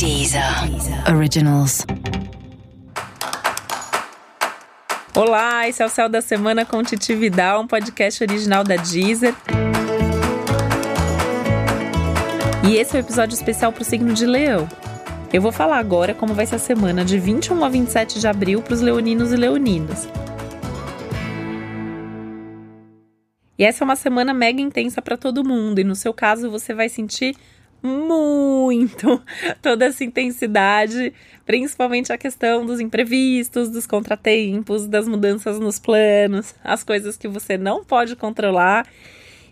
Deezer Originals. Olá, esse é o Céu da Semana com Titi Vidal, um podcast original da Deezer. E esse é o um episódio especial para o signo de Leão. Eu vou falar agora como vai ser a semana de 21 a 27 de abril para os leoninos e leoninas. E essa é uma semana mega intensa para todo mundo, e no seu caso você vai sentir muito toda essa intensidade, principalmente a questão dos imprevistos, dos contratempos, das mudanças nos planos, as coisas que você não pode controlar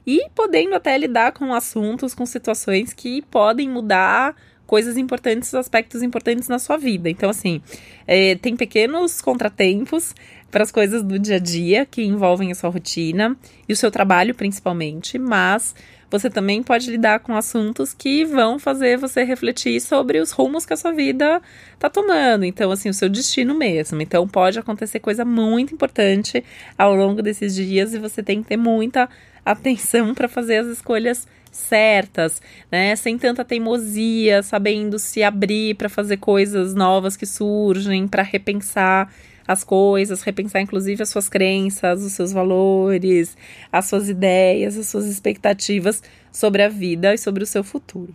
e podendo até lidar com assuntos, com situações que podem mudar coisas importantes, aspectos importantes na sua vida. Então, assim, é, tem pequenos contratempos para as coisas do dia a dia que envolvem a sua rotina e o seu trabalho, principalmente, mas você também pode lidar com assuntos que vão fazer você refletir sobre os rumos que a sua vida está tomando. Então, assim, o seu destino mesmo. Então, pode acontecer coisa muito importante ao longo desses dias e você tem que ter muita atenção para fazer as escolhas certas, né? Sem tanta teimosia, sabendo se abrir para fazer coisas novas que surgem, para repensar as coisas, repensar inclusive as suas crenças, os seus valores, as suas ideias, as suas expectativas sobre a vida e sobre o seu futuro.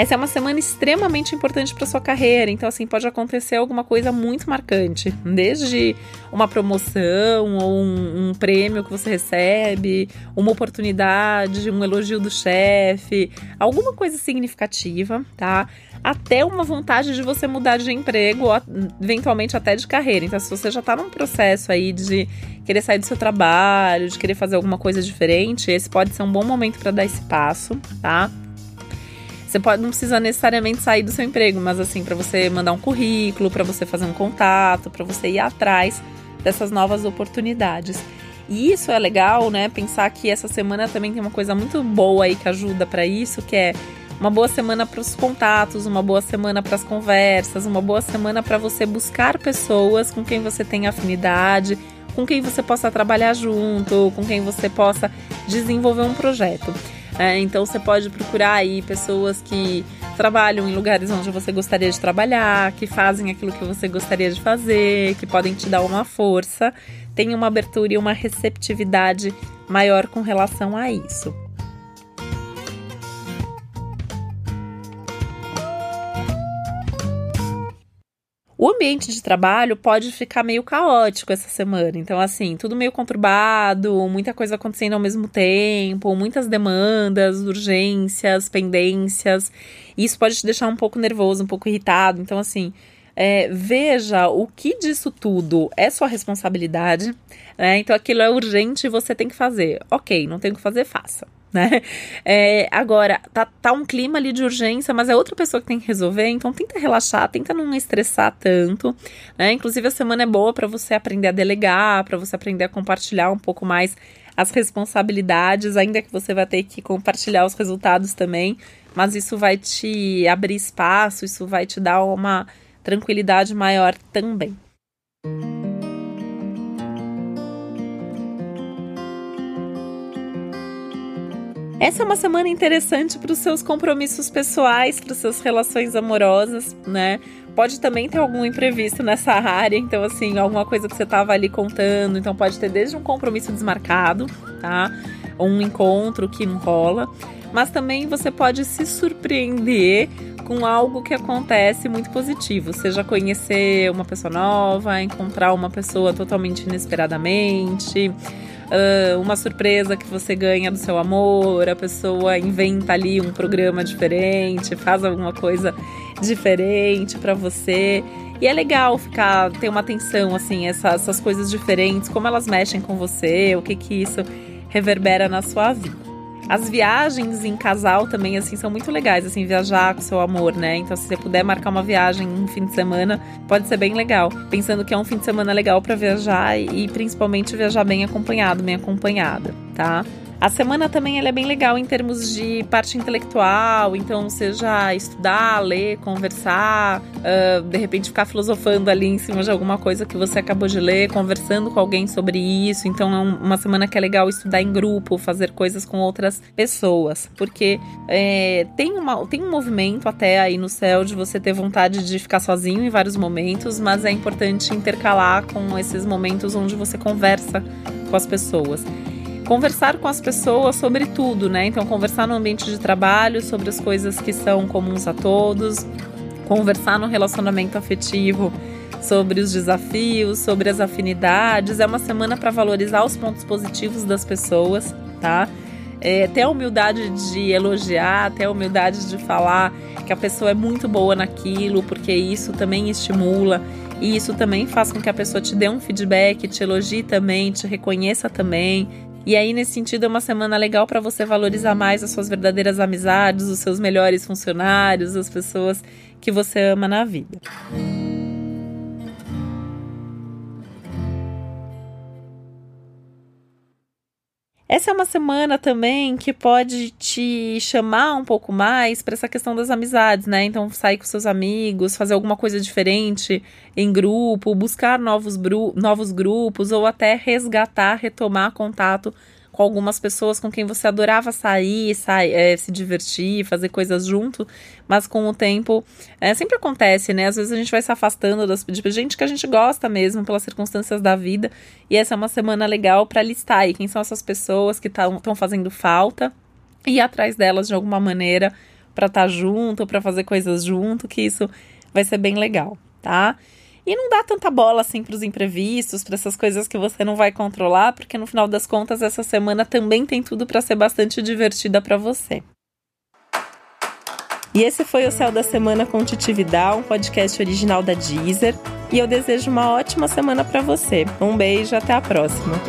Essa é uma semana extremamente importante para sua carreira, então assim pode acontecer alguma coisa muito marcante, desde uma promoção ou um, um prêmio que você recebe, uma oportunidade, um elogio do chefe, alguma coisa significativa, tá? Até uma vontade de você mudar de emprego, ou eventualmente até de carreira. Então, se você já está num processo aí de querer sair do seu trabalho, de querer fazer alguma coisa diferente, esse pode ser um bom momento para dar esse passo, tá? Você pode, não precisa necessariamente sair do seu emprego, mas assim, para você mandar um currículo, para você fazer um contato, para você ir atrás dessas novas oportunidades. E isso é legal, né? Pensar que essa semana também tem uma coisa muito boa aí que ajuda para isso, que é uma boa semana para os contatos, uma boa semana para as conversas, uma boa semana para você buscar pessoas com quem você tem afinidade, com quem você possa trabalhar junto, com quem você possa desenvolver um projeto. É, então você pode procurar aí pessoas que trabalham em lugares onde você gostaria de trabalhar, que fazem aquilo que você gostaria de fazer, que podem te dar uma força, tem uma abertura e uma receptividade maior com relação a isso. O ambiente de trabalho pode ficar meio caótico essa semana. Então, assim, tudo meio conturbado, muita coisa acontecendo ao mesmo tempo, muitas demandas, urgências, pendências. Isso pode te deixar um pouco nervoso, um pouco irritado. Então, assim, é, veja o que disso tudo é sua responsabilidade, né? Então aquilo é urgente e você tem que fazer. Ok, não tem o que fazer, faça né? É, agora, tá, tá um clima ali de urgência, mas é outra pessoa que tem que resolver, então tenta relaxar, tenta não estressar tanto, né? Inclusive a semana é boa para você aprender a delegar, para você aprender a compartilhar um pouco mais as responsabilidades, ainda que você vai ter que compartilhar os resultados também, mas isso vai te abrir espaço, isso vai te dar uma tranquilidade maior também. Essa é uma semana interessante para os seus compromissos pessoais, para as suas relações amorosas, né? Pode também ter algum imprevisto nessa área, então assim, alguma coisa que você estava ali contando, então pode ter desde um compromisso desmarcado, tá? Um encontro que não rola, mas também você pode se surpreender com algo que acontece muito positivo, seja conhecer uma pessoa nova, encontrar uma pessoa totalmente inesperadamente, uma surpresa que você ganha do seu amor, a pessoa inventa ali um programa diferente, faz alguma coisa diferente para você. E é legal ficar, ter uma atenção, assim, essas, essas coisas diferentes, como elas mexem com você, o que que isso reverbera na sua vida. As viagens em casal também, assim, são muito legais, assim, viajar com seu amor, né? Então, se você puder marcar uma viagem um fim de semana, pode ser bem legal. Pensando que é um fim de semana legal para viajar e, principalmente viajar bem acompanhado, bem acompanhada, tá? A semana também ela é bem legal em termos de parte intelectual, então seja estudar, ler, conversar, uh, de repente ficar filosofando ali em cima de alguma coisa que você acabou de ler, conversando com alguém sobre isso. Então é uma semana que é legal estudar em grupo, fazer coisas com outras pessoas, porque é, tem, uma, tem um movimento até aí no céu de você ter vontade de ficar sozinho em vários momentos, mas é importante intercalar com esses momentos onde você conversa com as pessoas conversar com as pessoas sobre tudo, né? Então, conversar no ambiente de trabalho sobre as coisas que são comuns a todos, conversar no relacionamento afetivo sobre os desafios, sobre as afinidades. É uma semana para valorizar os pontos positivos das pessoas, tá? É, ter a humildade de elogiar, ter a humildade de falar que a pessoa é muito boa naquilo, porque isso também estimula e isso também faz com que a pessoa te dê um feedback, te elogie também, te reconheça também, e aí, nesse sentido, é uma semana legal para você valorizar mais as suas verdadeiras amizades, os seus melhores funcionários, as pessoas que você ama na vida. Essa é uma semana também que pode te chamar um pouco mais para essa questão das amizades, né? Então, sair com seus amigos, fazer alguma coisa diferente em grupo, buscar novos, novos grupos ou até resgatar, retomar contato com algumas pessoas com quem você adorava sair, sair é, se divertir, fazer coisas junto, mas com o tempo é, sempre acontece, né? Às vezes a gente vai se afastando das, de gente que a gente gosta mesmo pelas circunstâncias da vida, e essa é uma semana legal para listar aí quem são essas pessoas que estão fazendo falta e ir atrás delas de alguma maneira para estar tá junto, para fazer coisas junto, que isso vai ser bem legal, tá? E não dá tanta bola assim para os imprevistos, para essas coisas que você não vai controlar, porque no final das contas essa semana também tem tudo para ser bastante divertida para você. E esse foi o Céu da Semana com Titi Vidal, um podcast original da Deezer. E eu desejo uma ótima semana para você. Um beijo, até a próxima.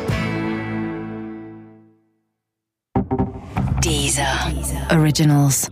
Deezer, Deezer. Originals.